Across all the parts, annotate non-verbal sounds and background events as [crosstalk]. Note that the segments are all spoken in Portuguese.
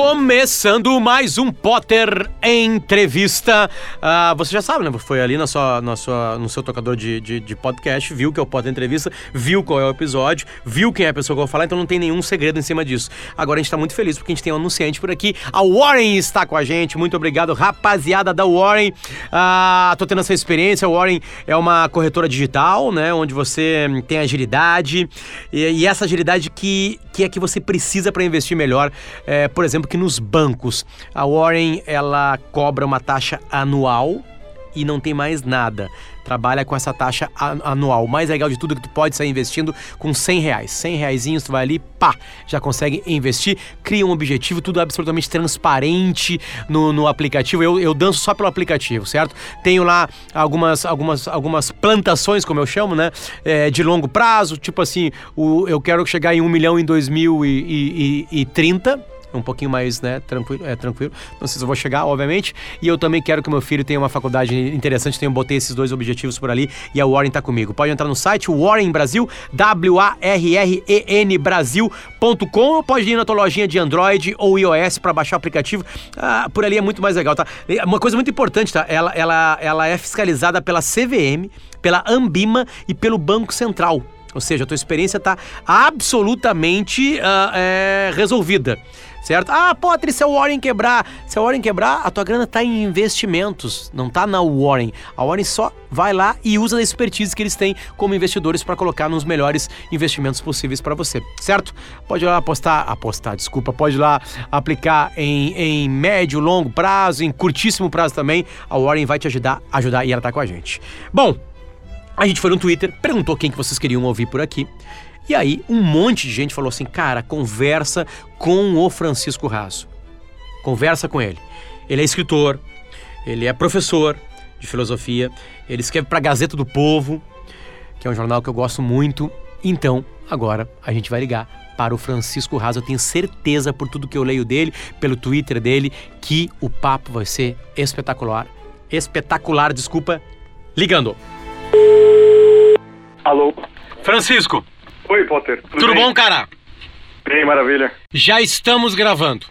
Começando mais um Potter Entrevista. Ah, você já sabe, né? Foi ali na sua, na sua, no seu tocador de, de, de podcast, viu que é o Potter Entrevista, viu qual é o episódio, viu quem é a pessoa que eu vou falar, então não tem nenhum segredo em cima disso. Agora a gente tá muito feliz porque a gente tem um anunciante por aqui. A Warren está com a gente. Muito obrigado, rapaziada da Warren. Ah, tô tendo essa experiência. A Warren é uma corretora digital, né? Onde você tem agilidade e, e essa agilidade que, que é que você precisa para investir melhor. É, por exemplo, que nos bancos a Warren ela cobra uma taxa anual e não tem mais nada. Trabalha com essa taxa anual. O mais legal de tudo é que tu pode sair investindo com 100 reais. 100 reais, tu vai ali, pá, já consegue investir, cria um objetivo, tudo absolutamente transparente no, no aplicativo. Eu, eu danço só pelo aplicativo, certo? Tenho lá algumas, algumas, algumas plantações, como eu chamo, né? É, de longo prazo, tipo assim, o, eu quero chegar em um milhão em 2030 um pouquinho mais né, tranquilo, é, tranquilo. Não sei se eu vou chegar, obviamente. E eu também quero que meu filho tenha uma faculdade interessante. Eu botei esses dois objetivos por ali e a Warren tá comigo. Pode entrar no site Warren Brasil, W-A-R-R-E-N Brasil.com ou pode ir na tua lojinha de Android ou iOS para baixar o aplicativo. Ah, por ali é muito mais legal, tá? Uma coisa muito importante, tá? Ela, ela, ela é fiscalizada pela CVM, pela Ambima e pelo Banco Central. Ou seja, a tua experiência está absolutamente uh, é, resolvida certo? Ah, Potter, se a Warren quebrar, se a Warren quebrar, a tua grana tá em investimentos, não tá na Warren. A Warren só vai lá e usa a expertise que eles têm como investidores para colocar nos melhores investimentos possíveis para você, certo? Pode ir lá apostar, apostar, desculpa, pode ir lá aplicar em, em médio, longo prazo, em curtíssimo prazo também. A Warren vai te ajudar, ajudar e ela tá com a gente. Bom, a gente foi no Twitter, perguntou quem que vocês queriam ouvir por aqui. E aí, um monte de gente falou assim: cara, conversa com o Francisco Raso. Conversa com ele. Ele é escritor, ele é professor de filosofia, ele escreve para a Gazeta do Povo, que é um jornal que eu gosto muito. Então, agora a gente vai ligar para o Francisco Raso. Eu tenho certeza, por tudo que eu leio dele, pelo Twitter dele, que o papo vai ser espetacular. Espetacular, desculpa. Ligando. Alô? Francisco. Oi, Potter. Tudo, Tudo bom, cara? Bem, maravilha. Já estamos gravando.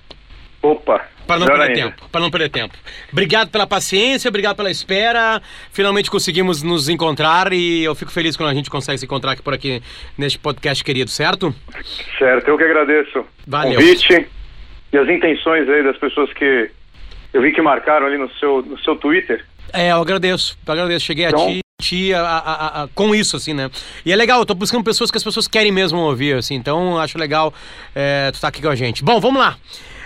Opa. Para não perder ainda. tempo. Para não perder tempo. Obrigado pela paciência, obrigado pela espera. Finalmente conseguimos nos encontrar e eu fico feliz quando a gente consegue se encontrar aqui por aqui neste podcast querido, certo? Certo, eu que agradeço. Valeu. O convite e as intenções aí das pessoas que eu vi que marcaram ali no seu, no seu Twitter. É, eu agradeço. Eu agradeço. Cheguei então, a ti a, a, a, com isso, assim, né? E é legal, eu tô buscando pessoas que as pessoas querem mesmo ouvir, assim, então acho legal é, tu estar tá aqui com a gente. Bom, vamos lá.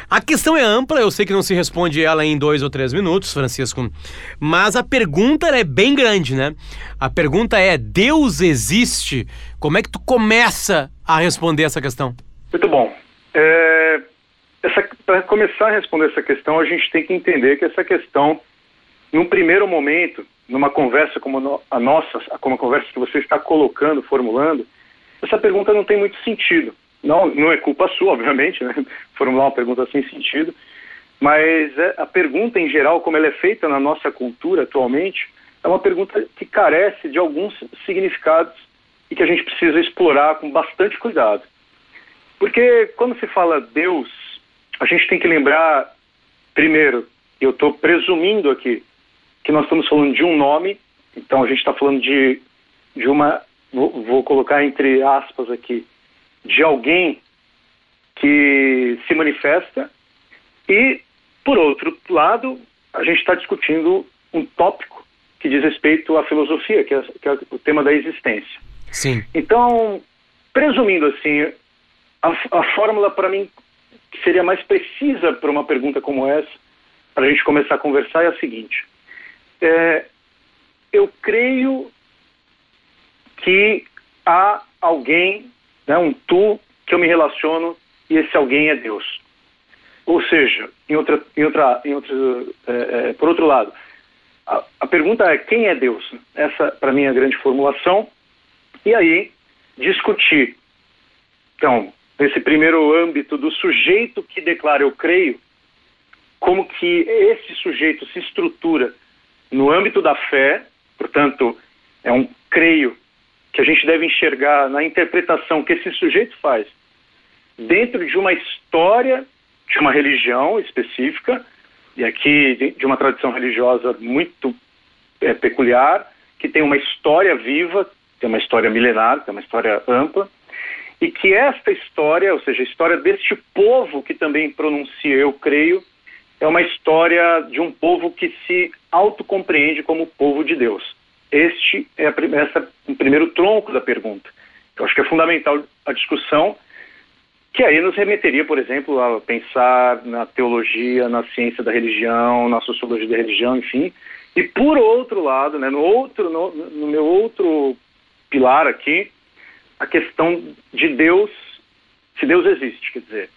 A questão é ampla, eu sei que não se responde ela em dois ou três minutos, Francisco, mas a pergunta é bem grande, né? A pergunta é: Deus existe? Como é que tu começa a responder essa questão? Muito bom. É, Para começar a responder essa questão, a gente tem que entender que essa questão, num primeiro momento, numa conversa como a nossa, como a conversa que você está colocando, formulando, essa pergunta não tem muito sentido. Não, não é culpa sua, [laughs] obviamente, né? formular uma pergunta sem sentido, mas é, a pergunta em geral, como ela é feita na nossa cultura atualmente, é uma pergunta que carece de alguns significados e que a gente precisa explorar com bastante cuidado. Porque quando se fala Deus, a gente tem que lembrar, primeiro, eu estou presumindo aqui que nós estamos falando de um nome, então a gente está falando de, de uma, vou, vou colocar entre aspas aqui, de alguém que se manifesta, e, por outro lado, a gente está discutindo um tópico que diz respeito à filosofia, que é, que é o tema da existência. Sim. Então, presumindo assim, a, a fórmula para mim que seria mais precisa para uma pergunta como essa, para a gente começar a conversar, é a seguinte: é, eu creio que há alguém, né, um tu, que eu me relaciono e esse alguém é Deus. Ou seja, em outra, em outra, em é, é, por outro lado, a, a, pergunta é quem é Deus? Essa, para mim, é a grande formulação. E aí, discutir. Então, nesse primeiro âmbito do sujeito que declara eu creio, como que esse sujeito se estrutura no âmbito da fé, portanto, é um creio que a gente deve enxergar na interpretação que esse sujeito faz dentro de uma história de uma religião específica, e aqui de uma tradição religiosa muito é, peculiar, que tem uma história viva, tem uma história milenar, tem uma história ampla, e que esta história, ou seja, a história deste povo que também pronuncia eu creio, é uma história de um povo que se autocompreende como povo de Deus. Este é a, essa, o primeiro tronco da pergunta. Eu acho que é fundamental a discussão, que aí nos remeteria, por exemplo, a pensar na teologia, na ciência da religião, na sociologia da religião, enfim. E por outro lado, né, no outro, no, no meu outro pilar aqui, a questão de Deus, se Deus existe, quer dizer,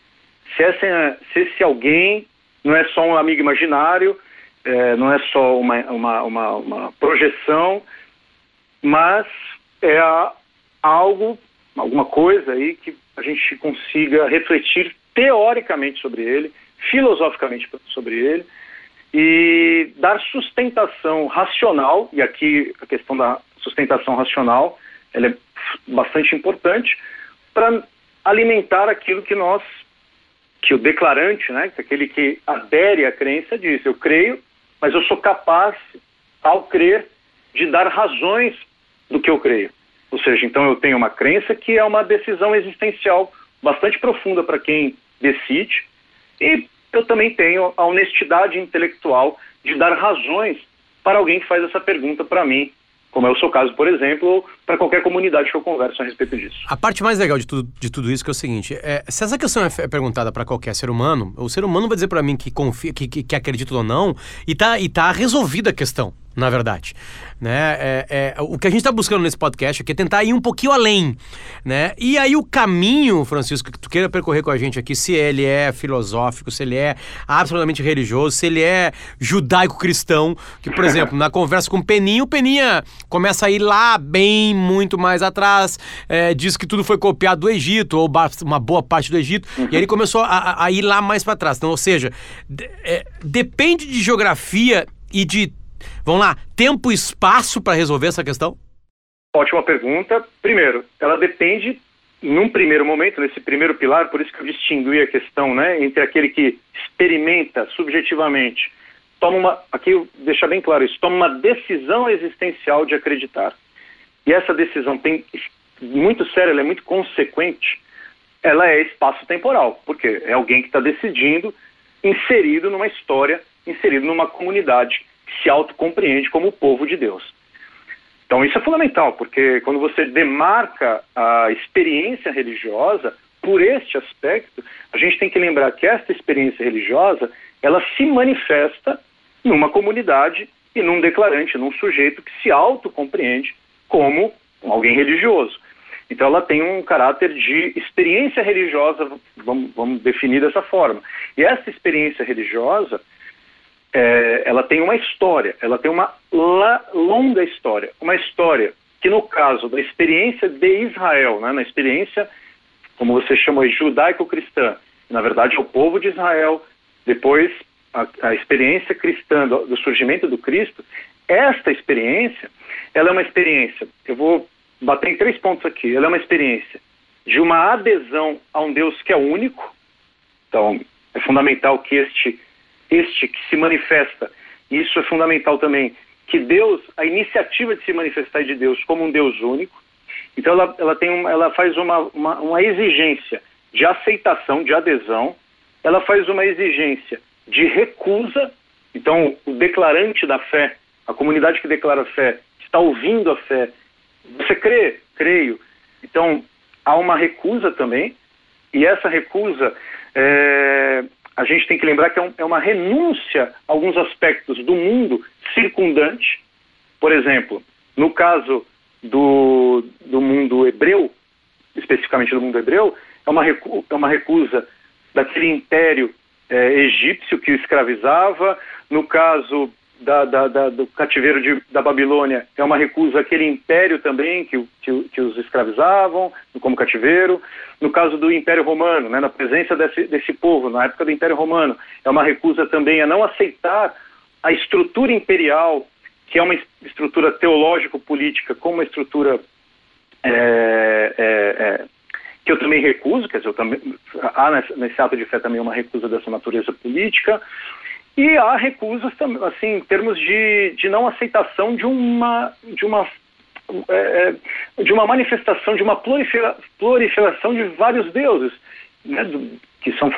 se, essa, se esse alguém não é só um amigo imaginário, é, não é só uma, uma, uma, uma projeção, mas é algo, alguma coisa aí que a gente consiga refletir teoricamente sobre ele, filosoficamente sobre ele, e dar sustentação racional, e aqui a questão da sustentação racional ela é bastante importante para alimentar aquilo que nós, que o declarante, né, que aquele que adere à crença diz, eu creio, mas eu sou capaz, ao crer, de dar razões do que eu creio. Ou seja, então eu tenho uma crença que é uma decisão existencial bastante profunda para quem decide, e eu também tenho a honestidade intelectual de dar razões para alguém que faz essa pergunta para mim como é o seu caso, por exemplo, para qualquer comunidade que eu converso a respeito disso. A parte mais legal de tudo, de tudo isso é o seguinte: é, se essa questão é perguntada para qualquer ser humano, o ser humano vai dizer para mim que confia, que, que, que acredita ou não, e tá, e tá resolvida a questão na verdade. Né? É, é, o que a gente está buscando nesse podcast aqui é tentar ir um pouquinho além. Né? E aí o caminho, Francisco, que tu queira percorrer com a gente aqui, se ele é filosófico, se ele é absolutamente religioso, se ele é judaico-cristão, que, por [laughs] exemplo, na conversa com o Peninha, o Peninha começa a ir lá bem, muito mais atrás, é, diz que tudo foi copiado do Egito, ou uma boa parte do Egito, uhum. e aí ele começou a, a ir lá mais para trás. Então, ou seja, é, depende de geografia e de Vamos lá, tempo e espaço para resolver essa questão? Ótima pergunta. Primeiro, ela depende, num primeiro momento, nesse primeiro pilar, por isso que eu distingui a questão, né, entre aquele que experimenta subjetivamente, toma uma, aqui deixar bem claro isso, toma uma decisão existencial de acreditar. E essa decisão tem muito séria, ela é muito consequente. Ela é espaço-temporal, porque é alguém que está decidindo, inserido numa história, inserido numa comunidade se autocompreende como o povo de Deus. Então isso é fundamental, porque quando você demarca a experiência religiosa por este aspecto, a gente tem que lembrar que esta experiência religiosa, ela se manifesta numa comunidade e num declarante, num sujeito que se autocompreende como alguém religioso. Então ela tem um caráter de experiência religiosa, vamos, vamos definir dessa forma. E essa experiência religiosa, é, ela tem uma história, ela tem uma longa história, uma história que no caso da experiência de Israel, né, na experiência, como você chama, judaico-cristã, na verdade é o povo de Israel, depois a, a experiência cristã do, do, surgimento do Cristo, esta experiência, ela é uma experiência, eu vou bater em três pontos aqui, ela é uma experiência de uma adesão a um Deus que é único, então é fundamental que este este que se manifesta, e isso é fundamental também, que Deus, a iniciativa de se manifestar de Deus como um Deus único, então ela, ela, tem uma, ela faz uma, uma, uma exigência de aceitação, de adesão, ela faz uma exigência de recusa, então o declarante da fé, a comunidade que declara a fé, está ouvindo a fé, você crê? Creio. Então há uma recusa também, e essa recusa é, a gente tem que lembrar que é, um, é uma renúncia a alguns aspectos do mundo circundante. Por exemplo, no caso do, do mundo hebreu, especificamente do mundo hebreu, é uma, recu é uma recusa daquele império é, egípcio que o escravizava. No caso da, da, da, do cativeiro de, da Babilônia é uma recusa àquele império também que, que, que, os escravizavam como cativeiro. No caso do Império Romano, né, na presença desse, desse povo, na época do Império Romano, é uma recusa também a não aceitar a estrutura imperial, que é uma estrutura teológico-política, como uma estrutura é, é, é, que eu também recuso, quer dizer, eu também, há nesse, ato de fé também uma recusa dessa natureza política, e há recusas, assim, em termos de, de não aceitação de uma, de uma é, é, de uma manifestação, de uma proliferação de vários deuses, né, do, que são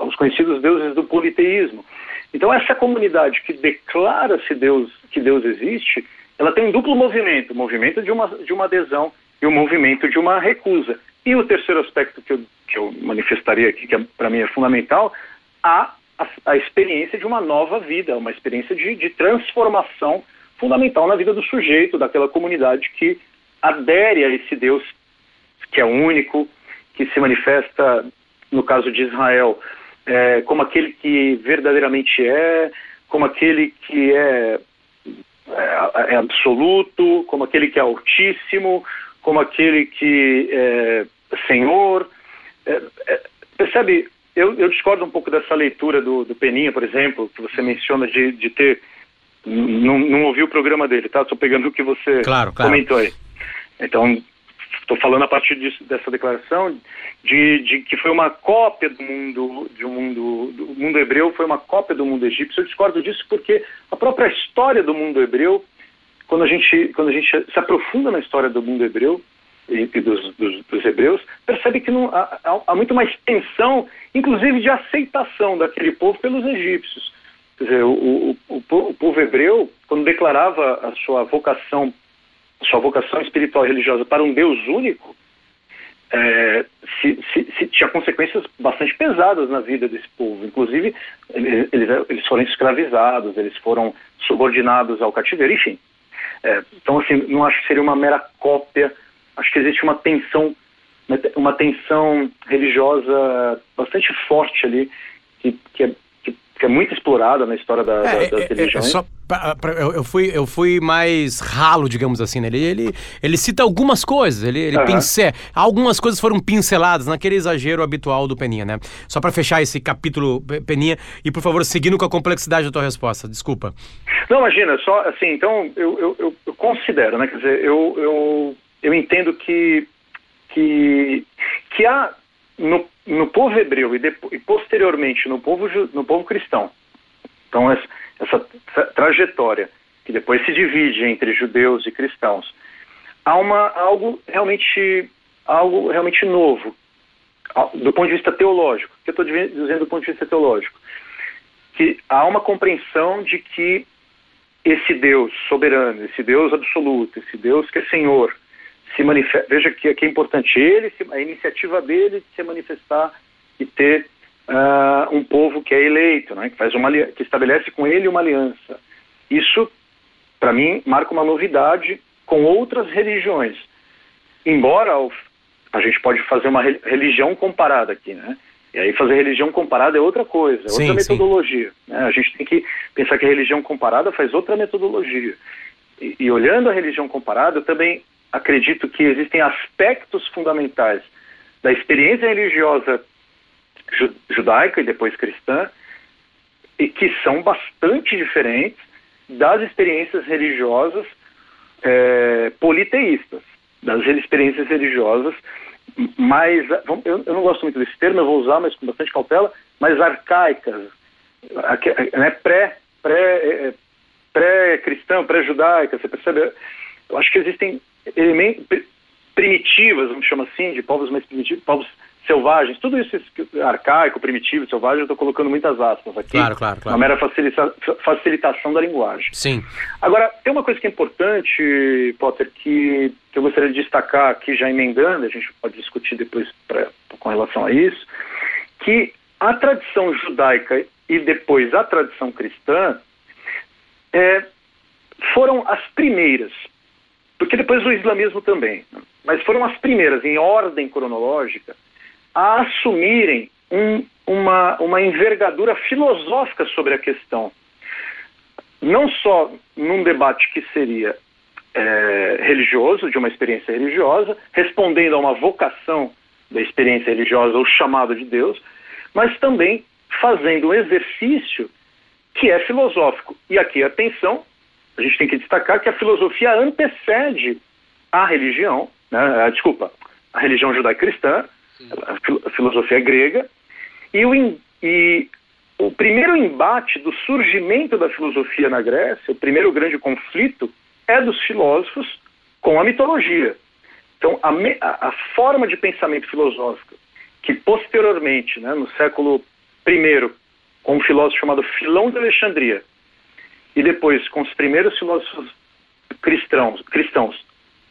os conhecidos deuses do politeísmo. Então essa comunidade que declara-se Deus, que Deus existe, ela tem um duplo movimento, o movimento de uma, de uma adesão e o movimento de uma recusa. E o terceiro aspecto que eu, que eu manifestaria aqui, que é, para mim é fundamental, a, a, a, experiência de uma nova vida, uma experiência de, de transformação fundamental na vida do sujeito, daquela comunidade que adere a esse Deus que é único, que se manifesta, no caso de Israel, é, como aquele que verdadeiramente é, como aquele que é, é, é absoluto, como aquele que é altíssimo, como aquele que é Senhor. É, é, percebe? Eu, eu, discordo um pouco dessa leitura do, do Peninha, por exemplo, que você menciona de, de ter não, não ouvi o programa dele, tá? Estou pegando o que você claro, claro. comentou aí. Então, estou falando a partir disso, dessa declaração de, de, que foi uma cópia do mundo, de um mundo, do mundo hebreu foi uma cópia do mundo egípcio. Eu discordo disso porque a própria história do mundo hebreu, quando a gente, quando a gente se aprofunda na história do mundo hebreu e, e dos, dos, dos, hebreus, percebe que não, há, há muito mais tensão, inclusive de aceitação daquele povo pelos egípcios. Quer dizer, o, o, o, o povo hebreu, quando declarava a sua vocação, sua vocação espiritual e religiosa para um Deus único, é, se, se, se, tinha consequências bastante pesadas na vida desse povo. Inclusive, eles, eles foram escravizados, eles foram subordinados ao cativeiro, enfim. É, então, assim, não acho que seria uma mera cópia. Acho que existe uma tensão, uma tensão religiosa bastante forte ali, que, que é que é muito explorada na históra da, é, da, das é, religiões. É, só pra, pra, eu, eu, fui, eu fui mais ralo, digamos assim, né? Ele, ele, ele cita algumas coisas, ele, ele uhum. pincel, algumas coisas foram pinceladas naquele exagero habitual do Peninha, né? Só para fechar esse capítulo, Peninha, e por favor, seguindo com a complexidade da tua resposta, desculpa. Não, imagina, só assim, então eu, eu, eu, eu considero, né? Quer dizer, eu, eu, eu entendo que, que, que há no, no povo hebreu e, e, posteriormente no povo, no povo cristão. Então, essa, essa trajetória que depois se divide entre judeus e cristãos, há uma, algo realmente algo realmente novo do ponto de vista teológico. O que eu estou dizendo do ponto de vista teológico? Que há uma compreensão de que esse Deus soberano, esse Deus absoluto, esse Deus que é Senhor, se manifesta. Veja que aqui é importante ele, a iniciativa dele de se manifestar e ter uh, um povo que é eleito, né, que faz uma que estabelece com ele uma aliança. Isso, para mim, marca uma novidade com outras religiões. Embora a gente pode fazer uma religião comparada aqui, né? E aí fazer religião comparada é outra coisa, é outra sim, metodologia. Né? A gente tem que pensar que a religião comparada faz outra metodologia. E, e olhando a religião comparada, eu também acredito que existem aspectos fundamentais da experiência religiosa judaica e depois cristã e que são bastante diferentes das experiências religiosas é, politeístas, das experiências religiosas mais, eu, não gosto muito desse termo, eu vou usar, mas com bastante cautela, mais arcaicas, né, pré, pré, é, pré-cristão, pré-judaica, você percebe? Eu acho que existem elementos primitivas, vamos chamar assim, de povos mais primitivos, povos selvagens, tudo isso arcaico, primitivo, selvagem, eu estou colocando muitas aspas aqui. Claro, claro, claro. Uma mera facilita facilitação da linguagem. Sim. Agora, tem uma coisa que é importante, Potter, que, eu gostaria de destacar aqui, já emendando, a gente pode discutir depois pra, com relação a isso, que a tradição judaica e depois a tradição cristã é, foram as primeiras porque depois o islamismo também, mas foram as primeiras, em ordem cronológica, a assumirem um, uma, uma envergadura filosófica sobre a questão. Não só num debate que seria é, religioso, de uma experiência religiosa, respondendo a uma vocação da experiência religiosa, ou chamado de Deus, mas também fazendo um exercício que é filosófico. E aqui, atenção, a gente tem que destacar que a filosofia antecede a religião, né, desculpa, a religião judaico-cristã, a filosofia grega, e o, e o primeiro embate do surgimento da filosofia na Grécia, o primeiro grande conflito, é dos filósofos com a mitologia. Então, a, a, a forma de pensamento filosófico que posteriormente, né, no século I, com um filósofo chamado Filão de Alexandria, e depois com os primeiros filósofos cristãos, cristãos.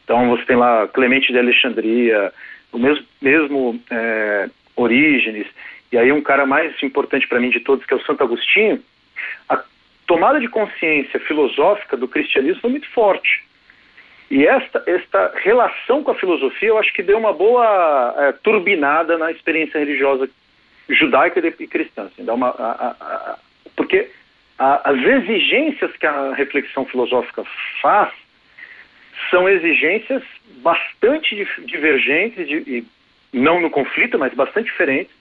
Então você tem lá Clemente de Alexandria, o mesmo, mesmo é, Orígenes, e aí um cara mais importante para mim de todos, que é o Santo Agostinho, a tomada de consciência filosófica do cristianismo foi muito forte. E esta, esta relação com a filosofia, eu acho que deu uma boa é, turbinada na experiência religiosa judaica e cristã. Assim, dá uma, a, a, a, porque as exigências que a reflexão filosófica faz são exigências bastante divergentes, de, e não no conflito, mas bastante diferentes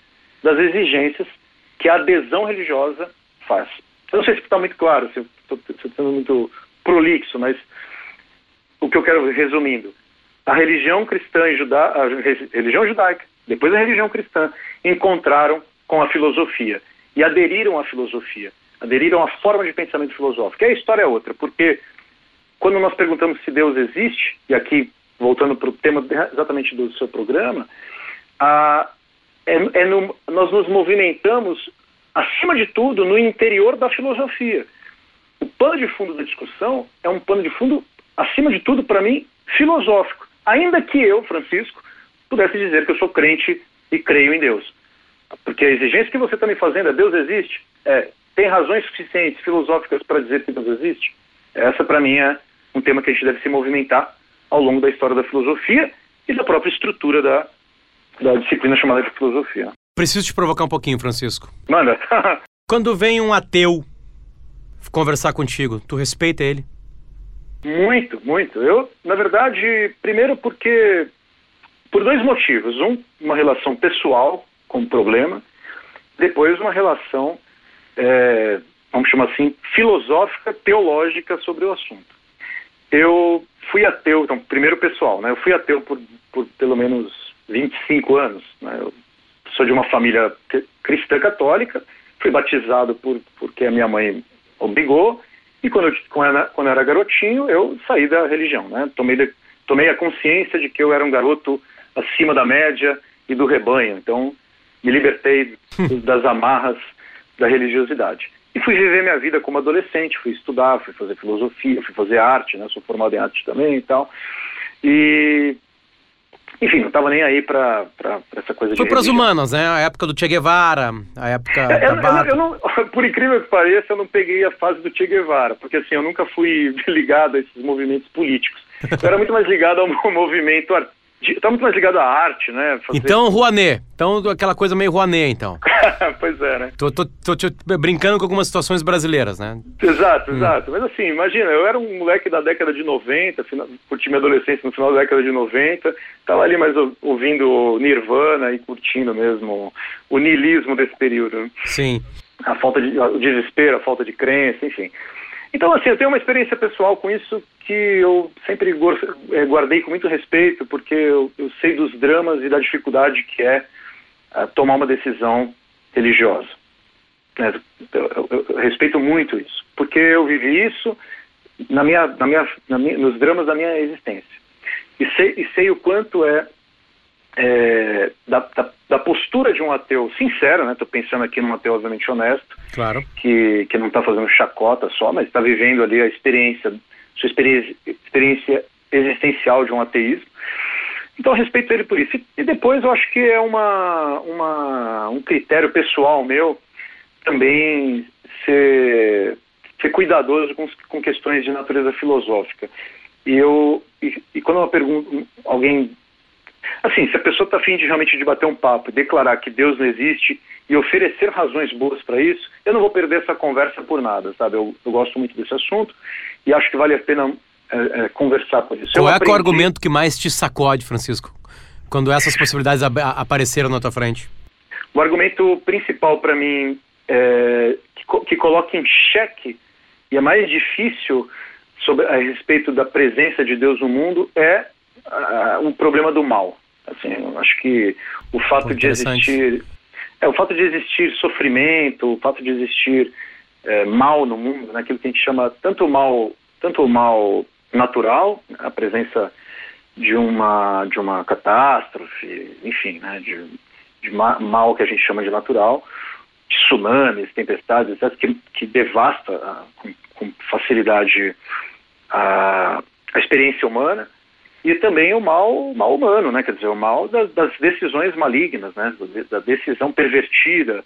das exigências que a adesão religiosa faz. Eu não sei se está muito claro, se estou sendo muito prolixo, mas o que eu quero resumindo, a religião cristã e judá, a religião judaica, depois a religião cristã, encontraram com a filosofia e aderiram à filosofia, aderiram à forma de pensamento filosófico. E a história é outra, porque quando nós perguntamos se Deus existe, e aqui voltando para o tema exatamente do seu programa, é, é no, nós nos movimentamos, acima de tudo, no interior da filosofia. O pano de fundo da discussão é um pano de fundo acima de tudo, para mim, filosófico. Ainda que eu, Francisco, pudesse dizer que eu sou crente e creio em Deus. Porque a exigência que você está me fazendo é Deus existe? É, tem razões suficientes filosóficas para dizer que Deus existe? Essa, para mim, é um tema que a gente deve se movimentar ao longo da história da filosofia e da própria estrutura da, da disciplina chamada de filosofia. Preciso te provocar um pouquinho, Francisco. Manda. [laughs] Quando vem um ateu conversar contigo, tu respeita ele? Muito, muito. Eu, na verdade, primeiro porque por dois motivos. Um, uma relação pessoal com o problema, depois uma relação, é, vamos chamar assim, filosófica, teológica sobre o assunto. Eu fui ateu, então, primeiro pessoal, né? Eu fui ateu por, por pelo menos 25 anos. Né? Eu sou de uma família cristã católica, fui batizado por, porque a minha mãe obrigou, e quando eu, quando eu era garotinho, eu saí da religião, né? Tomei, de, tomei a consciência de que eu era um garoto acima da média e do rebanho. Então, me libertei [laughs] das amarras da religiosidade. E fui viver minha vida como adolescente, fui estudar, fui fazer filosofia, fui fazer arte, né? Sou formado em arte também e tal. E enfim, não estava nem aí para essa coisa Foi de. para as humanas, né? A época do Che Guevara, a época. É, eu, eu, eu, não, [laughs] por incrível que pareça, eu não peguei a fase do Che Guevara, porque assim, eu nunca fui [laughs] ligado a esses movimentos políticos. Eu era muito mais ligado ao [laughs] movimento artístico Está muito mais ligado à arte, né? Fazer... Então, [laughs] Rouanet. Então, aquela coisa meio Rouanet, então. pois é, né? Tô, tô, tô, tô, brincando com algumas situações brasileiras, né? Exato, hum. exato. Mas assim, imagina, eu era um moleque da década de 90, final, curti minha adolescência no final da década de 90, tava ali mais ouvindo Nirvana e curtindo mesmo o niilismo desse período. Sim. A falta de, o desespero, a falta de crença, enfim. Então, assim, eu tenho uma experiência pessoal com isso que eu sempre eh, guardei com muito respeito, porque eu, eu sei dos dramas e da dificuldade que é uh, tomar uma decisão religiosa. Né, eu, eu, eu, respeito muito isso, porque eu vivi isso na minha, na minha, na minha, nos dramas da minha existência. E sei, e sei o quanto é é, da, da, da, postura de um ateu sincero, né? Estou pensando aqui num ateu obviamente honesto, claro. que, que não está fazendo chacota só, mas está vivendo ali a experiência, sua experiência, experiência existencial de um ateísmo. Então, respeito ele por isso. E, depois eu acho que é uma, uma, um critério pessoal meu também ser, ser cuidadoso com, com questões de natureza filosófica. E eu e, e quando eu pergunto, alguém Assim, se a pessoa está afim de realmente de bater um papo, declarar que Deus não existe e oferecer razões boas para isso, eu não vou perder essa conversa por nada, sabe? Eu, eu, gosto muito desse assunto e acho que vale a pena é, é, conversar por isso. Qual eu é aprendi... o argumento que mais te sacode, Francisco, quando essas possibilidades apareceram na tua frente? O argumento principal para mim é, que, que coloca em xeque e é mais difícil sobre, a respeito da presença de Deus no mundo é o problema do mal. Assim, eu acho que o fato de existir é o fato de existir sofrimento, o fato de existir é, mal no mundo, né, aquilo que a gente chama tanto mal, tanto o mal natural, a presença de uma de uma catástrofe, enfim, né, de, de mal que a gente chama de natural, de tsunamis, tempestades, etc., que, que devasta uh, com, com, facilidade a, a experiência humana e também o mal, mal humano, né? Quer dizer, o mal das, das decisões malignas, né? Da decisão pervertida,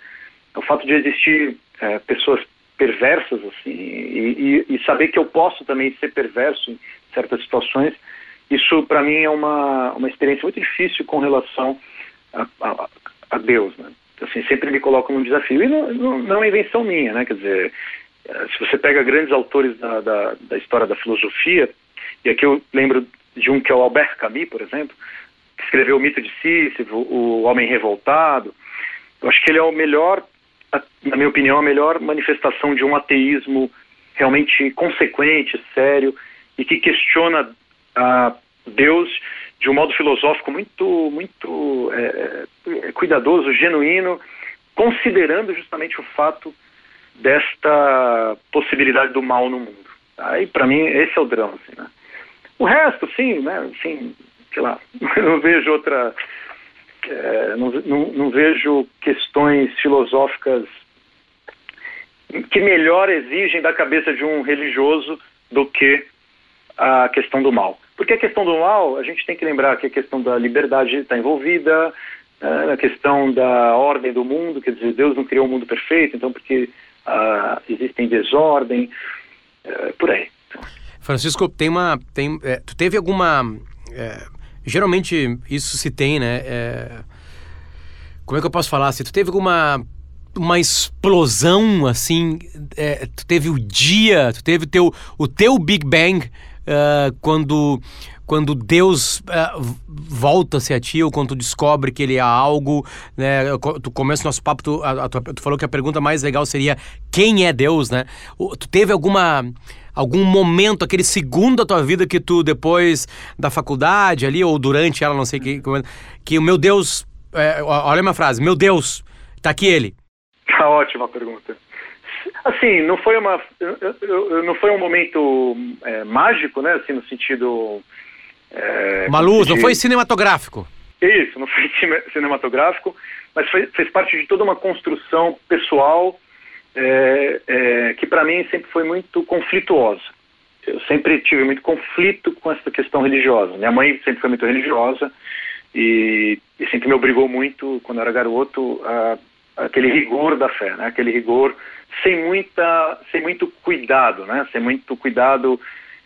o fato de existir é, pessoas perversas assim e, e, e, saber que eu posso também ser perverso em certas situações, isso para mim é uma uma experiência muito difícil com relação a, a, a Deus, né? Assim, sempre me coloco num desafio e não, não, não é invenção minha, né? Quer dizer, se você pega grandes autores da, da, da história da filosofia, e aqui eu lembro de um que é o Albert Camus, por exemplo, que escreveu o mito de Sísifo, o Homem Revoltado. Eu acho que ele é o melhor, na minha opinião, a melhor manifestação de um ateísmo realmente consequente, sério e que questiona a Deus de um modo filosófico muito, muito é, é, cuidadoso, genuíno, considerando justamente o fato desta possibilidade do mal no mundo. Aí, para mim, esse é o drama. Assim, né? O resto, sim, né? Assim, sei lá, [laughs] não vejo outra. É, não, não, não vejo questões filosóficas que melhor exigem da cabeça de um religioso do que a questão do mal. Porque a questão do mal, a gente tem que lembrar que a questão da liberdade está envolvida, é, a questão da ordem do mundo, quer dizer, Deus não criou um mundo perfeito, então porque ah, existem desordem, é, por aí. Francisco, tem uma. Tem, é, tu teve alguma. É, geralmente isso se tem, né? É, como é que eu posso falar? Se tu teve alguma uma explosão assim, é, tu teve o dia, tu teve o teu, o teu Big Bang uh, quando quando Deus uh, volta-se a ti ou quando tu descobre que ele é algo, né? Tu começa o nosso papo, tu, a, a, tu falou que a pergunta mais legal seria quem é Deus, né? Tu teve alguma algum momento, aquele segundo da tua vida que tu, depois da faculdade ali, ou durante ela, não sei que, que o meu Deus, é, olha a minha frase, meu Deus, tá aqui ele. Tá ótima pergunta. Assim, não foi uma, não foi um momento é, mágico, né? Assim, no sentido é, uma luz, não foi cinematográfico. Isso, não foi cinematográfico, mas foi, fez parte de toda uma construção pessoal é, é, que para mim sempre foi muito conflituosa. Eu sempre tive muito conflito com essa questão religiosa. Minha mãe sempre foi muito religiosa e, e sempre me obrigou muito, quando eu era garoto, a, a aquele rigor da fé, né? aquele rigor sem, muita, sem muito cuidado, né? sem muito cuidado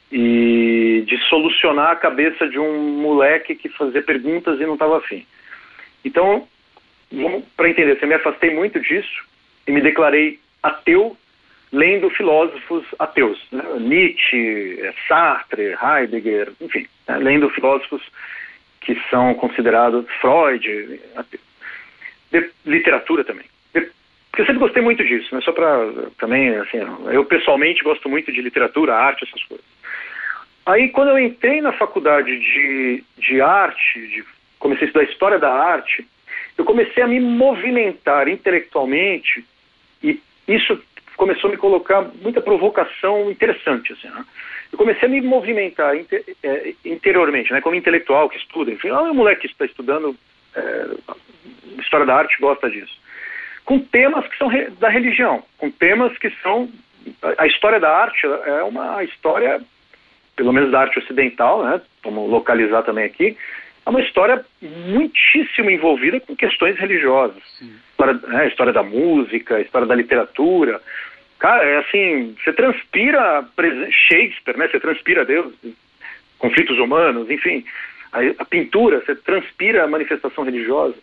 e de solucionar a cabeça de um moleque que fazia perguntas e não estava afim. Então, para entender, eu me afastei muito disso e me declarei ateu lendo filósofos ateus, né? Nietzsche, Sartre, Heidegger, enfim, né? lendo filósofos que são considerados Freud, de, literatura também. De, porque eu sempre gostei muito disso, né? Só para também, assim, eu pessoalmente gosto muito de literatura, arte, essas coisas. Aí, quando eu entrei na faculdade de, de arte, de, comecei a estudar história da arte, eu comecei a me movimentar intelectualmente e isso começou a me colocar muita provocação interessante, assim, né? Eu comecei a me movimentar inter, é, interiormente, né, como intelectual que estuda, enfim, ah, um moleque que está estudando é, história da arte gosta disso, com temas que são re, da religião, com temas que são a, a história da arte é uma história, pelo menos da arte ocidental, né, vamos localizar também aqui, é uma história muitíssimo envolvida com questões religiosas. História, né, história da música, história da literatura. Cara, é assim, você transpira Shakespeare, né? Você transpira Deus, conflitos humanos, enfim. A, a pintura, você transpira a manifestação religiosa.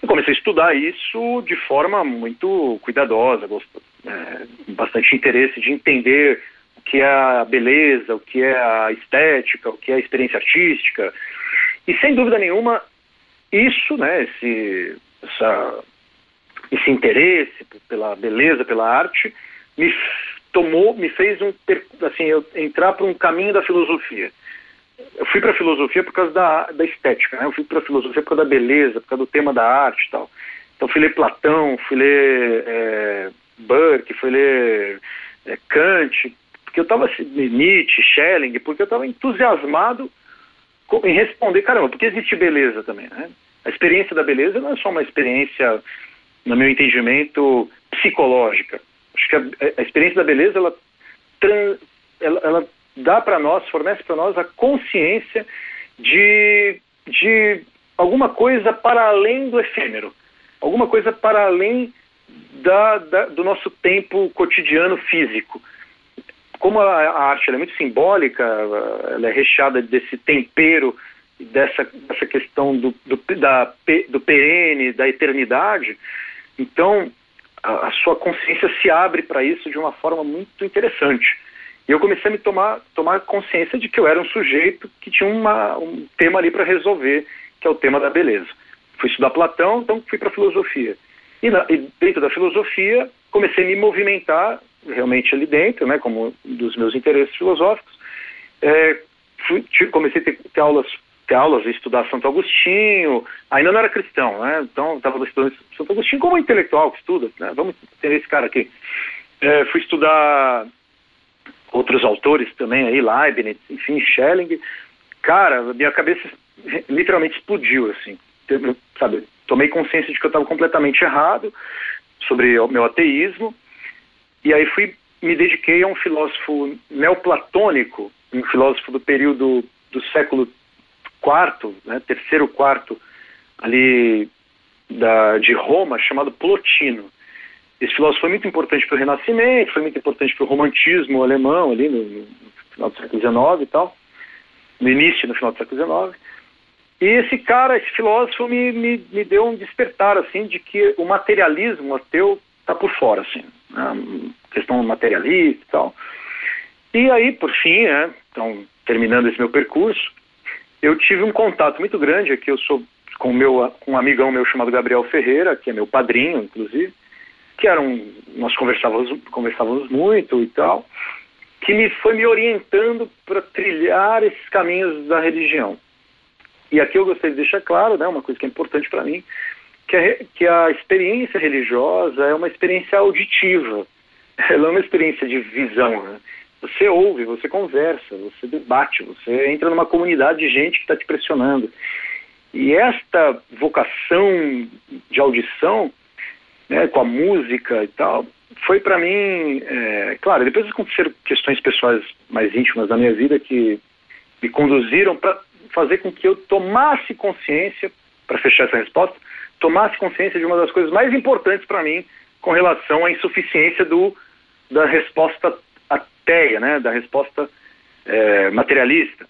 Eu comecei a estudar isso de forma muito cuidadosa, gosto, é, bastante interesse de entender o que é a beleza, o que é a estética, o que é a experiência artística, e sem dúvida nenhuma, isso, né, esse, essa, esse interesse pela beleza, pela arte, me tomou, me fez um, assim, eu entrar para um caminho da filosofia. eu fui para filosofia por causa da, da estética, né? Eu fui para filosofia por causa da beleza, por causa do tema da arte e tal. Então fui ler Platão, fui ler é, Burke, fui ler é, Kant, porque eu estava assim, Nietzsche, Schelling, porque eu estava entusiasmado em responder, caramba, porque existe beleza também, né? A experiência da beleza não é só uma experiência, no meu entendimento, psicológica. Acho que a, a experiência da beleza, ela, ela, ela dá para nós, fornece para nós a consciência de, de alguma coisa para além do efêmero, alguma coisa para além da, da, do nosso tempo cotidiano físico. Como a, a arte é muito simbólica, ela é recheada desse tempero, dessa, dessa questão do, do, da, do perene, da eternidade, então a, a sua consciência se abre para isso de uma forma muito interessante. E eu comecei a me tomar, tomar consciência de que eu era um sujeito que tinha uma, um tema ali para resolver, que é o tema da beleza. Fui estudar Platão, então fui para a filosofia. E, na, e, dentro da filosofia, comecei a me movimentar realmente ali dentro, né, como dos meus interesses filosóficos. É, fui, comecei a ter, ter aulas ter aulas, estudar Santo Agostinho, ainda não era cristão, né? Então estava estudando Santo Agostinho como intelectual que estuda, né? Vamos ter esse cara aqui. É, fui estudar outros autores também aí, Leibniz, enfim, Schelling. Cara, minha cabeça literalmente explodiu, assim, sabe? Tomei consciência de que eu estava completamente errado sobre o meu ateísmo, e aí fui, me dediquei a um filósofo neoplatônico, um filósofo do período do século IV, né, terceiro quarto, ali da, de Roma, chamado Plotino. Esse filósofo foi muito importante para o Renascimento, foi muito importante para o romantismo alemão ali no, no, final do século XIX e tal, no início no final do século XIX. E esse cara, esse filósofo, me, me, me deu um despertar assim de que o materialismo ateu está por fora, assim? Questão materialista e tal. E aí, por fim, né, então terminando esse meu percurso, eu tive um contato muito grande aqui. Eu sou com meu, com um amigão meu chamado Gabriel Ferreira, que é meu padrinho, inclusive que eram nós conversávamos conversávamos muito e tal, que me foi me orientando para trilhar esses caminhos da religião. E aqui eu gostaria de deixar claro, né, uma coisa que é importante para mim, que a, que a experiência religiosa é uma experiência auditiva. [laughs] Ela é uma experiência de visão. Né? Você ouve, você conversa, você debate, você entra numa comunidade de gente que está te pressionando. E esta vocação de audição né, com a música e tal, foi para mim, é, claro, depois aconteceram questões pessoais mais íntimas da minha vida que me conduziram para fazer com que eu tomasse consciência, para fechar essa resposta, tomasse consciência de uma das coisas mais importantes para mim com relação à insuficiência do, da resposta ateia, né, da resposta é, materialista,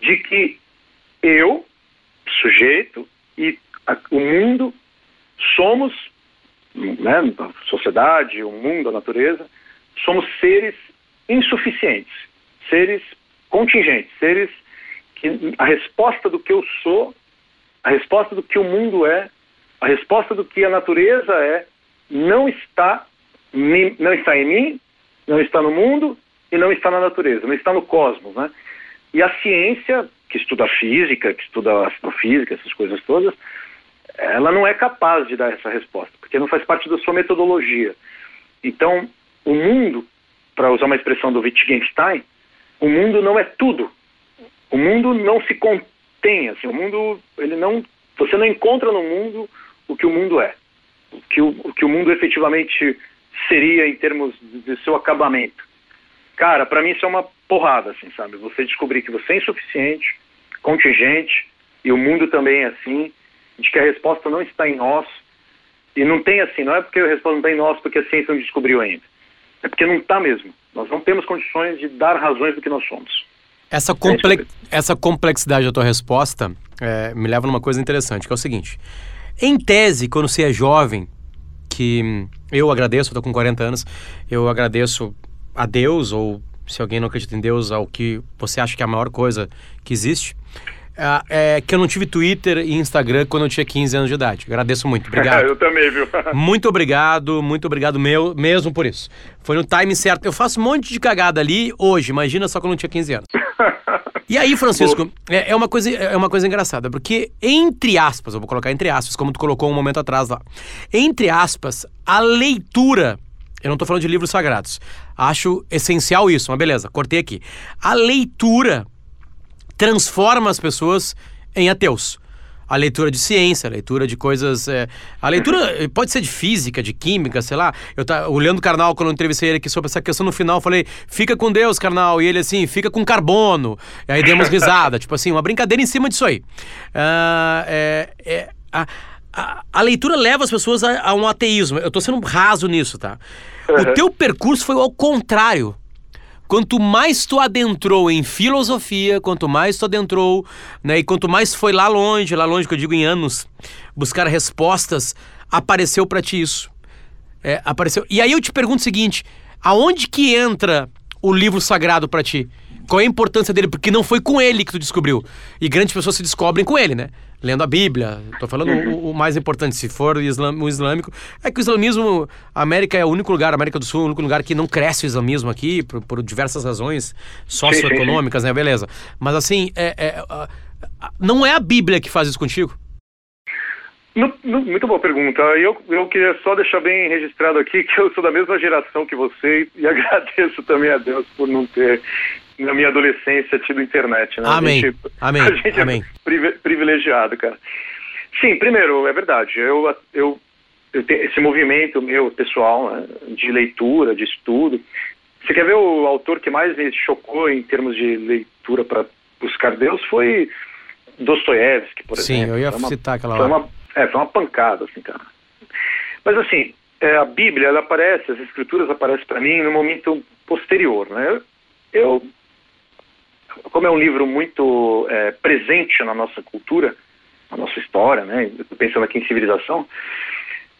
de que eu, sujeito, e a, o mundo somos né, a sociedade, o mundo, a natureza, somos seres insuficientes, seres contingentes, seres que a resposta do que eu sou, a resposta do que o mundo é, a resposta do que a natureza é, não está, não está em mim, não está no mundo e não está na natureza, não está no cosmos, né? E a ciência, que estuda a física, que estuda astrofísica, essas coisas todas, ela não é capaz de dar essa resposta, porque não faz parte da sua metodologia. Então, o mundo, para usar uma expressão do Wittgenstein, o mundo não é tudo. O mundo não se contém, assim, o mundo, ele não, você não encontra no mundo o que o mundo é, o que o, o que o mundo efetivamente seria em termos de seu acabamento. Cara, para mim isso é uma porrada, assim, sabe? Você descobrir que você é insuficiente, contingente, e o mundo também é assim, de que a resposta não está em nós. E não tem assim, não é porque a resposta não está em nós porque a ciência não descobriu ainda. É porque não está mesmo. Nós não temos condições de dar razões do que nós somos. Essa, comple essa complexidade da tua resposta é, me leva numa coisa interessante, que é o seguinte. Em tese, quando você é jovem, que eu agradeço, tô com 40 anos, eu agradeço a Deus, ou se alguém não acredita em Deus, ao que você acha que é a maior coisa que existe, é, é, que eu não tive Twitter e Instagram quando eu tinha 15 anos de idade. Agradeço muito, obrigado. [laughs] eu também, viu? [laughs] muito obrigado, muito obrigado meu, mesmo por isso. Foi no time certo. Eu faço um monte de cagada ali hoje, imagina só quando eu tinha 15 anos. [laughs] E aí, Francisco, é, é, uma coisa, é uma coisa engraçada, porque entre aspas, eu vou colocar entre aspas, como tu colocou um momento atrás lá, entre aspas, a leitura, eu não tô falando de livros sagrados, acho essencial isso, mas beleza, cortei aqui. A leitura transforma as pessoas em ateus a leitura de ciência, a leitura de coisas. É, a leitura pode ser de física, de química, sei lá. Eu tá, o Leandro Carnal, quando eu entrevistei ele aqui sobre essa questão no final, falei: fica com Deus, Carnal. E ele assim, fica com carbono. E aí demos risada. [laughs] tipo assim, uma brincadeira em cima disso aí. Uh, é, é, a, a, a, leitura leva as pessoas a, a, um ateísmo. Eu tô sendo raso nisso, tá? Uhum. O teu percurso foi ao contrário. Quanto mais tu adentrou em filosofia, quanto mais tu adentrou, né, e quanto mais foi lá longe, lá longe que eu digo em anos, buscar respostas, apareceu para ti isso. É, apareceu. E aí eu te pergunto o seguinte: aonde que entra o livro sagrado para ti? Qual é a importância dele? Porque não foi com ele que tu descobriu. E grandes pessoas se descobrem com ele, né? lendo a Bíblia. Estou falando o, o, mais importante, se for o, islam, o islâmico. É que o islamismo, a América é o único lugar, a América do Sul é o único lugar que não cresce o islamismo aqui, por, por diversas razões socioeconômicas, né? Beleza. Mas assim, é, é, não é a Bíblia que faz isso contigo? muito boa pergunta. Eu, eu queria só deixar bem registrado aqui que eu sou da mesma geração que você e [laughs] agradeço também a Deus por não ter na minha adolescência tido internet, né? Amém. [laughs] A gente, Amém. A gente Amém. é privilegiado, cara. Sim, primeiro, é verdade. Eu, eu, eu tenho esse movimento meu pessoal né, de leitura, de estudo. Você quer ver o autor que mais me chocou em termos de leitura para buscar Deus foi Dostoiévski, por Sim, exemplo. Sim, eu ia uma, citar aquela foi uma, é, foi uma pancada, assim, cara. Mas assim, é, a Bíblia, ela aparece, as escrituras aparecem para mim no momento posterior, né? Eu, como é um livro muito é, presente na nossa cultura, na nossa história, né? Pensando aqui em civilização,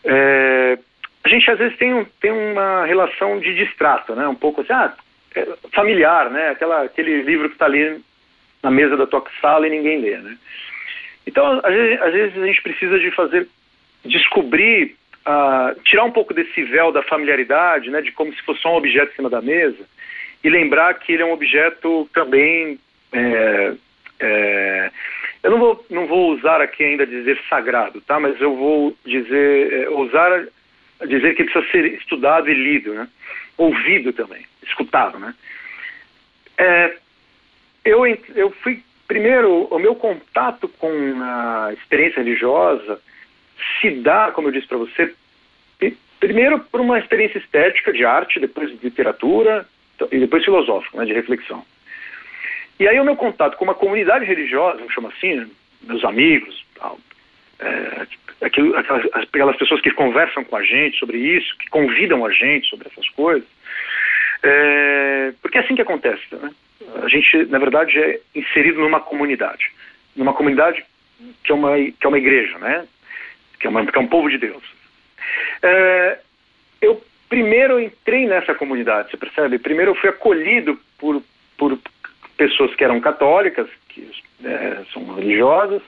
é, a gente às vezes tem, um, tem uma relação de distrato, né? Um pouco assim, ah, é familiar, né? Aquela, aquele livro que está ali na mesa da tua sala e ninguém lê, né? Então, às vezes, às vezes a gente precisa de fazer, descobrir, uh, tirar um pouco desse véu da familiaridade, né? De como se fosse só um objeto em cima da mesa e lembrar que ele é um objeto também. É, é, eu não vou, não vou usar aqui ainda dizer sagrado, tá? Mas eu vou dizer, é, usar dizer que precisa ser estudado e lido, né? Ouvido também, escutado, né? É, eu, eu fui primeiro o meu contato com a experiência religiosa se dá, como eu disse para você, primeiro por uma experiência estética de arte, depois de literatura, e depois filosófico, né, de reflexão. E aí o meu contato com uma comunidade religiosa, vamos chamar assim, meus amigos, tal, é, aquilo, aquelas, aquelas pessoas que conversam com a gente sobre isso, que convidam a gente sobre essas coisas, é, porque é assim que acontece, né? A gente, na verdade, é inserido numa comunidade, numa comunidade que é uma, que é uma igreja, né? Que é, uma, que é um povo de Deus. É, eu primeiro entrei nessa comunidade, você percebe? Primeiro eu fui acolhido por, por pessoas que eram católicas, que é, são religiosas,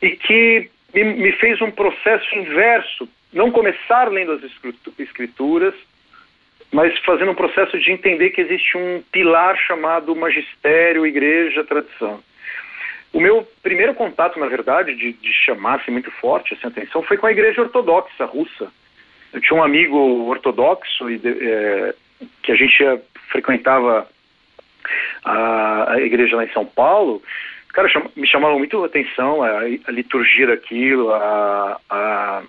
e que me, me, fez um processo inverso, não começar lendo as escrituras, mas fazendo um processo de entender que existe um pilar chamado magistério, igreja, tradição. O meu primeiro contato, na verdade, de, de chamar-se muito forte essa atenção, foi com a igreja ortodoxa russa, eu tinha um amigo ortodoxo e, é, que a gente frequentava a, a, igreja lá em São Paulo. Cara, chama, me chamava muito a atenção a, a liturgia daquilo, a, a,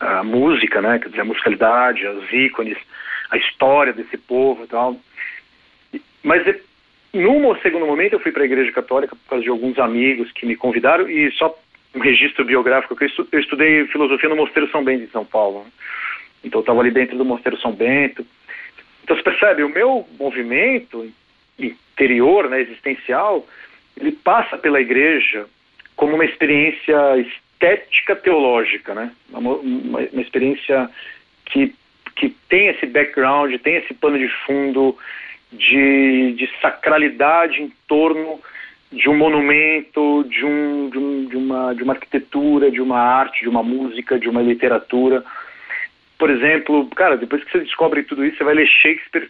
a, música, né? Quer dizer, a musicalidade, os ícones, a história desse povo e tal. Mas num segundo momento eu fui para a igreja católica por causa de alguns amigos que me convidaram e só um registro biográfico que eu estudei filosofia no Mosteiro São Bento em São Paulo. Né? Então eu estava ali dentro do Mosteiro São Bento. Então você percebe, o meu movimento interior, né, existencial, ele passa pela igreja como uma experiência estética teológica, né? Uma, uma, uma experiência que, que tem esse background, tem esse pano de fundo de, de sacralidade em torno de um monumento, de, um, de, um, de, uma, de uma arquitetura, de uma arte, de uma música, de uma literatura por exemplo, cara, depois que você descobre tudo isso, você vai ler Shakespeare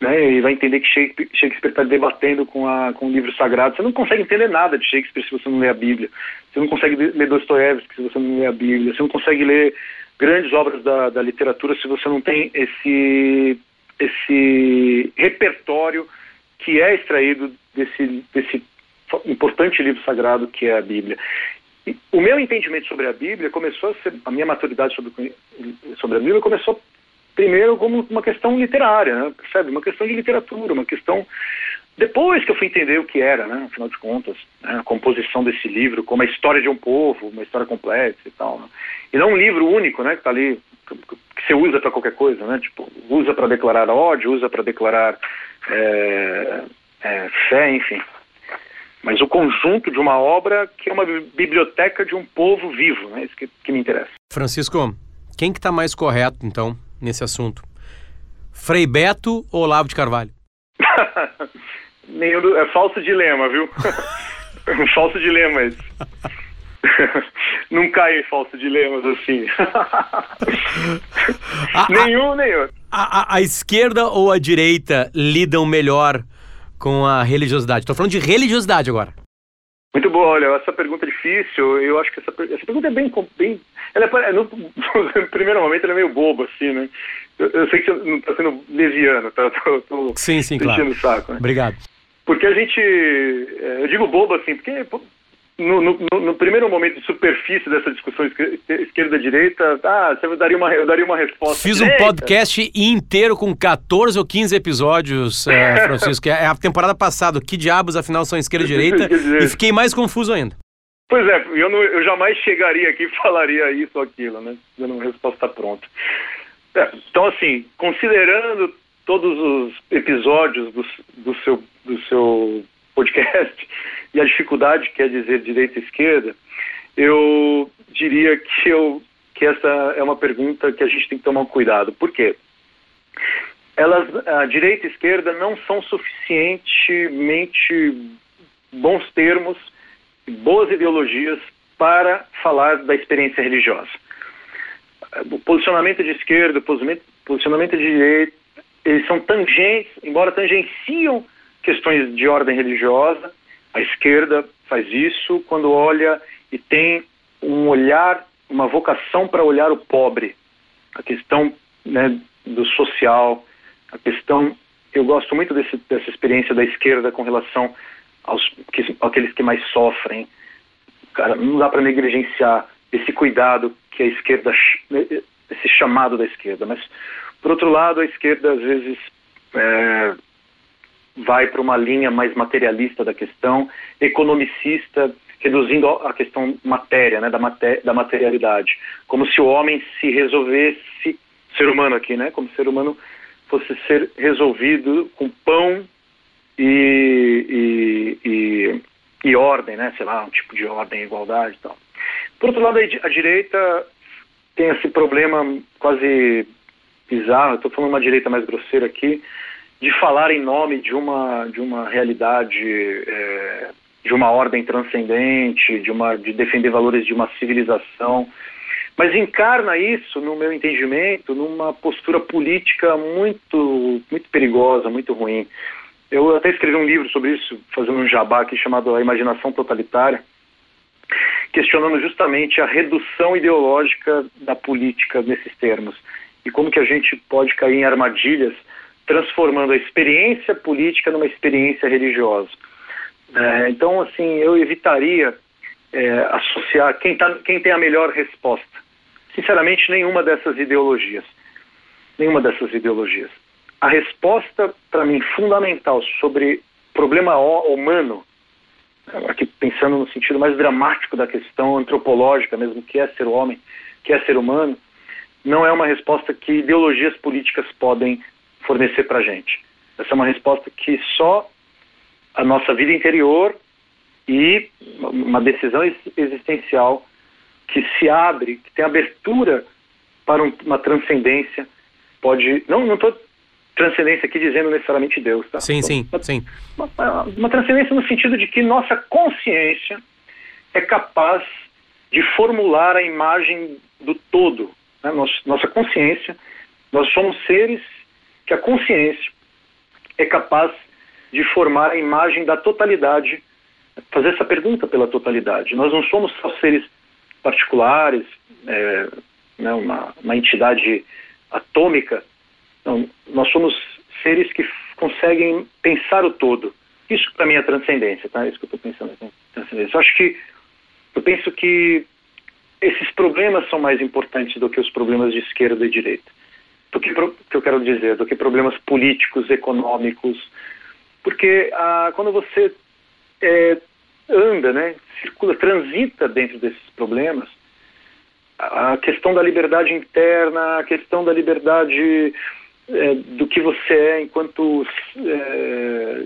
né, e vai entender que Shakespeare está debatendo com, a, com o livro sagrado. Você não consegue entender nada de Shakespeare se você não lê a Bíblia. Você não consegue ler Dostoiévski se você não lê a Bíblia. Você não consegue ler grandes obras da, da literatura se você não tem esse, esse repertório que é extraído desse, desse importante livro sagrado que é a Bíblia. O meu entendimento sobre a Bíblia começou a ser, a minha maturidade sobre, sobre a Bíblia começou primeiro como uma questão literária, né? percebe? Uma questão de literatura, uma questão. Depois que eu fui entender o que era, né? afinal de contas, né? a composição desse livro, como a história de um povo, uma história complexa e tal. Né? E não um livro único, né? Que está ali, que você usa para qualquer coisa, né? Tipo, usa para declarar ódio, usa para declarar é, é, fé, enfim. Mas o conjunto de uma obra que é uma biblioteca de um povo vivo, né? Isso que, que me interessa. Francisco, quem que está mais correto, então, nesse assunto? Frei Beto ou Olavo de Carvalho? [laughs] Nenhum. É falso dilema, viu? um [laughs] falso dilema esse. [laughs] Não cai em falso dilemas assim. a, nenhum, outro. A, a, a, esquerda ou a direita lidam melhor com a religiosidade? Estou falando de religiosidade agora. Muito boa, olha, essa pergunta é difícil, eu acho que essa, essa pergunta é bem, bem ela é, no, no [laughs] primeiro momento ela é meio boba, assim, né? Eu, eu sei que você não está sendo leviano, tá? [laughs] Tô, tô sim, sim, claro. o saco, né? Obrigado. Porque a gente, é, eu digo bobo assim, porque no, no, no, primeiro momento de superfície dessa discussão esquerda-direita, ah, você daria uma, eu daria uma resposta. Fiz um podcast inteiro com 14 ou 15 episódios, [laughs] é, Francisco, é a temporada passada. Que diabos, afinal, são esquerda-direita? [laughs] e fiquei mais confuso ainda. Pois é, eu, não, eu jamais chegaria aqui e falaria isso ou aquilo, né? Dando uma resposta pronta. É, então, assim, considerando todos os episódios do, do, seu, do seu podcast, e a dificuldade que dizer direita e esquerda, eu diria que, eu, que essa é uma pergunta que a gente tem que tomar cuidado. Por quê? Elas, a direita e esquerda não são suficientemente bons termos, boas ideologias para falar da experiência religiosa. O posicionamento de esquerda, o posicionamento de direita, eles são tangentes, embora tangenciam questões de ordem religiosa, a esquerda faz isso quando olha e tem um olhar, uma vocação para olhar o pobre, a questão né, do social, a questão. Eu gosto muito desse, dessa experiência da esquerda com relação aos que, àqueles que mais sofrem. Cara, não dá para negligenciar esse cuidado que a esquerda, esse chamado da esquerda. Mas, por outro lado, a esquerda às vezes é, vai para uma linha mais materialista da questão, economicista, reduzindo a questão matéria, né, da, maté da materialidade, como se o homem se resolvesse, ser humano aqui, né, como ser humano fosse ser resolvido com pão e, e, e, e ordem, né, sei lá, um tipo de ordem, igualdade e tal. Por outro lado, a direita tem esse problema quase bizarro, estou falando uma direita mais grosseira aqui, de falar em nome de uma, de uma realidade, é, de uma ordem transcendente, de, uma, de defender valores de uma civilização, mas encarna isso, no meu entendimento, numa postura política muito, muito perigosa, muito ruim. Eu até escrevi um livro sobre isso, fazendo um jabá aqui chamado A Imaginação Totalitária, questionando justamente a redução ideológica da política nesses termos e como que a gente pode cair em armadilhas transformando a experiência política numa experiência religiosa. É, então, assim, eu evitaria é, associar quem, tá, quem tem a melhor resposta. Sinceramente, nenhuma dessas ideologias. Nenhuma dessas ideologias. A resposta, para mim, fundamental sobre problema humano, aqui pensando no sentido mais dramático da questão antropológica mesmo, que é ser homem, que é ser humano, não é uma resposta que ideologias políticas podem fornecer para a gente. Essa é uma resposta que só a nossa vida interior e uma decisão existencial que se abre, que tem abertura para uma transcendência, pode. Não não estou transcendência aqui dizendo necessariamente Deus, tá? Sim, sim, uma, sim. Uma, uma transcendência no sentido de que nossa consciência é capaz de formular a imagem do todo. Né? Nossa, nossa consciência, nós somos seres que a consciência é capaz de formar a imagem da totalidade, fazer essa pergunta pela totalidade. Nós não somos só seres particulares, é, né, uma, uma entidade atômica, não, nós somos seres que conseguem pensar o todo. Isso para mim é transcendência, tá? É isso que eu estou pensando, é transcendência. Eu acho que eu penso que esses problemas são mais importantes do que os problemas de esquerda e direita. Do que, que eu quero dizer, do que problemas políticos, econômicos, porque ah, quando você é, anda, né, circula, transita dentro desses problemas, a questão da liberdade interna, a questão da liberdade é, do que você é enquanto é,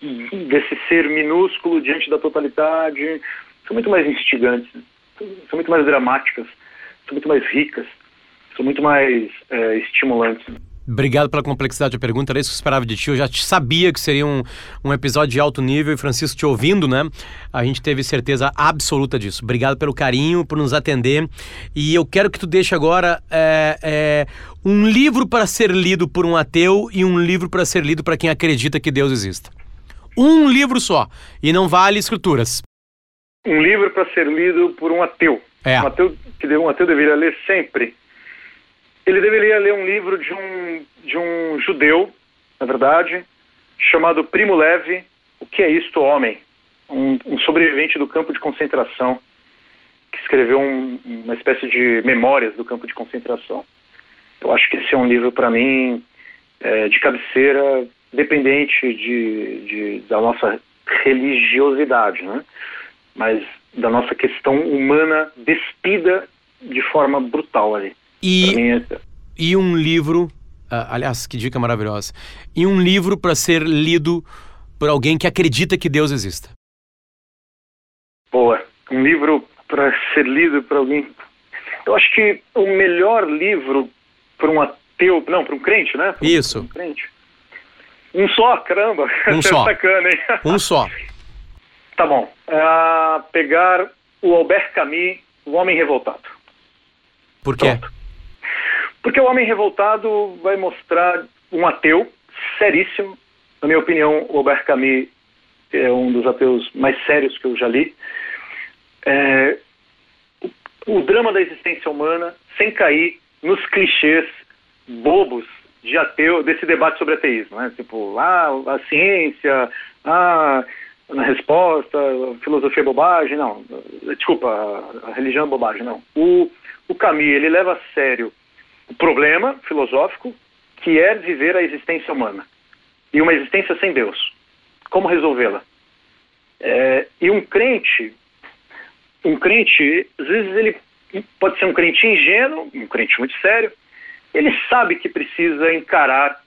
desse ser minúsculo diante da totalidade, são muito mais instigantes, são muito mais dramáticas, são muito mais ricas, são muito mais é, estimulantes. Obrigado pela complexidade da pergunta, era isso que eu esperava de ti. Eu já sabia que seria um, um episódio de alto nível e Francisco te ouvindo, né? A gente teve certeza absoluta disso. Obrigado pelo carinho, por nos atender. E eu quero que tu deixe agora é, é, um livro para ser lido por um ateu e um livro para ser lido para quem acredita que Deus exista. Um livro só. E não vale escrituras. Um livro para ser lido por um ateu. É. Um ateu que um ateu deveria ler sempre ele deveria ler um livro de um, de um judeu, na verdade, chamado Primo Levi, O que é isto, homem? Um, um sobrevivente do campo de concentração, que escreveu um, uma espécie de memórias do campo de concentração. Eu acho que esse é um livro, para mim, é, de cabeceira, dependente de, de, da nossa religiosidade, né? mas da nossa questão humana despida de forma brutal ali. E, e um livro, uh, aliás, que dica maravilhosa. E um livro para ser lido por alguém que acredita que Deus exista. Boa. Um livro para ser lido por alguém. Eu acho que o melhor livro para um ateu, não, para um crente, né? Isso. Um crente. Um só, caramba. Um [laughs] só. Sacana, hein? Um só. Tá bom. Uh, pegar o Albert Camus, O Homem Revoltado. Por quê? Pronto. Porque o Homem Revoltado vai mostrar um ateu seríssimo. Na minha opinião, o Albert Camus é um dos ateus mais sérios que eu já li. É, o, o drama da existência humana sem cair nos clichês bobos de ateu, desse debate sobre ateísmo, né? Tipo, ah, a ciência, ah, a resposta, a filosofia é bobagem, não. Desculpa, a, religião é bobagem, não. O, o Camus, ele leva a sério o problema filosófico que é viver a existência humana e uma existência sem Deus. Como resolvê-la? É, e um crente, um crente, às vezes ele pode ser um crente ingênuo, um crente muito sério, ele sabe que precisa encarar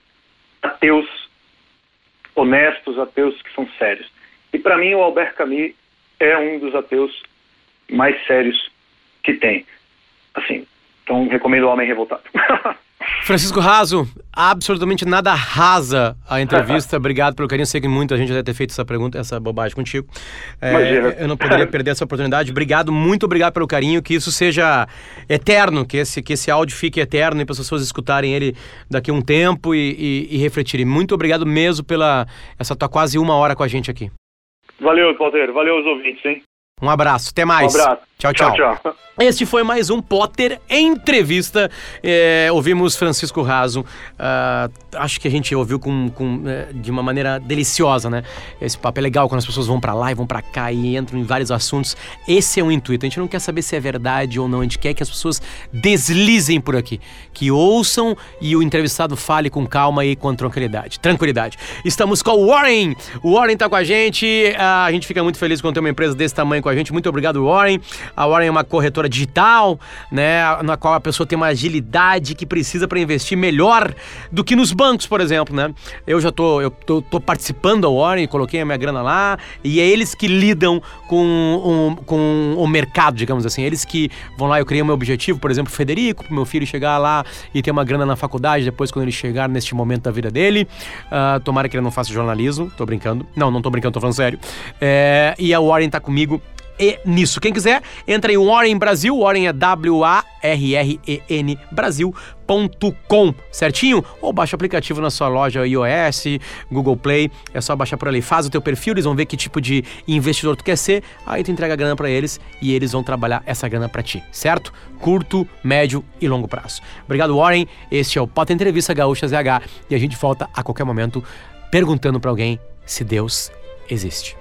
ateus honestos, ateus que são sérios. E para mim o Albert Camus é um dos ateus mais sérios que tem. Assim, então, recomendo O Homem Revoltado. [laughs] Francisco Raso, absolutamente nada rasa a entrevista. [laughs] Obrigado pelo carinho. Sei que muita gente deve ter feito essa pergunta, essa bobagem contigo. É, eu não poderia [laughs] perder essa oportunidade. Obrigado, muito obrigado pelo carinho. Que isso seja eterno, que esse, que esse áudio fique eterno e para as pessoas escutarem ele daqui a um tempo e, e, e refletirem. Muito obrigado mesmo pela essa tua quase uma hora com a gente aqui. Valeu, Valdeiro. Valeu aos ouvintes, hein? Um abraço, até mais. Um abraço. Tchau, tchau. tchau, tchau. Este foi mais um Potter Entrevista. É, ouvimos Francisco Raso. Uh, acho que a gente ouviu com, com, é, de uma maneira deliciosa, né? Esse papo é legal quando as pessoas vão para lá e vão para cá e entram em vários assuntos. Esse é o intuito. A gente não quer saber se é verdade ou não. A gente quer que as pessoas deslizem por aqui, que ouçam e o entrevistado fale com calma e com tranquilidade. Tranquilidade. Estamos com o Warren. O Warren tá com a gente. Uh, a gente fica muito feliz quando tem uma empresa desse tamanho com a gente. Muito obrigado, Warren. A Warren é uma corretora digital, né, na qual a pessoa tem uma agilidade que precisa para investir melhor do que nos bancos, por exemplo, né? Eu já tô, eu tô, tô participando da Warren, coloquei a minha grana lá e é eles que lidam com, um, com o mercado, digamos assim. Eles que vão lá, eu criei o meu objetivo, por exemplo, Federico, pro meu filho chegar lá e ter uma grana na faculdade depois quando ele chegar neste momento da vida dele. Uh, tomara que ele não faça jornalismo, tô brincando. Não, não tô brincando, tô falando sério. É, e a Warren tá comigo e nisso. Quem quiser, entra em Warren Brasil, Warren é W-A-R-R-E-N Brasil warren.com, certinho? Ou baixa o aplicativo na sua loja iOS, Google Play, é só baixar por ali. Faz o teu perfil, eles vão ver que tipo de investidor tu quer ser, aí tu entrega a grana para eles e eles vão trabalhar essa grana para ti, certo? Curto, médio e longo prazo. Obrigado, Warren. Este é o Pota Entrevista Gaúcha ZH e a gente volta a qualquer momento perguntando para alguém se Deus existe.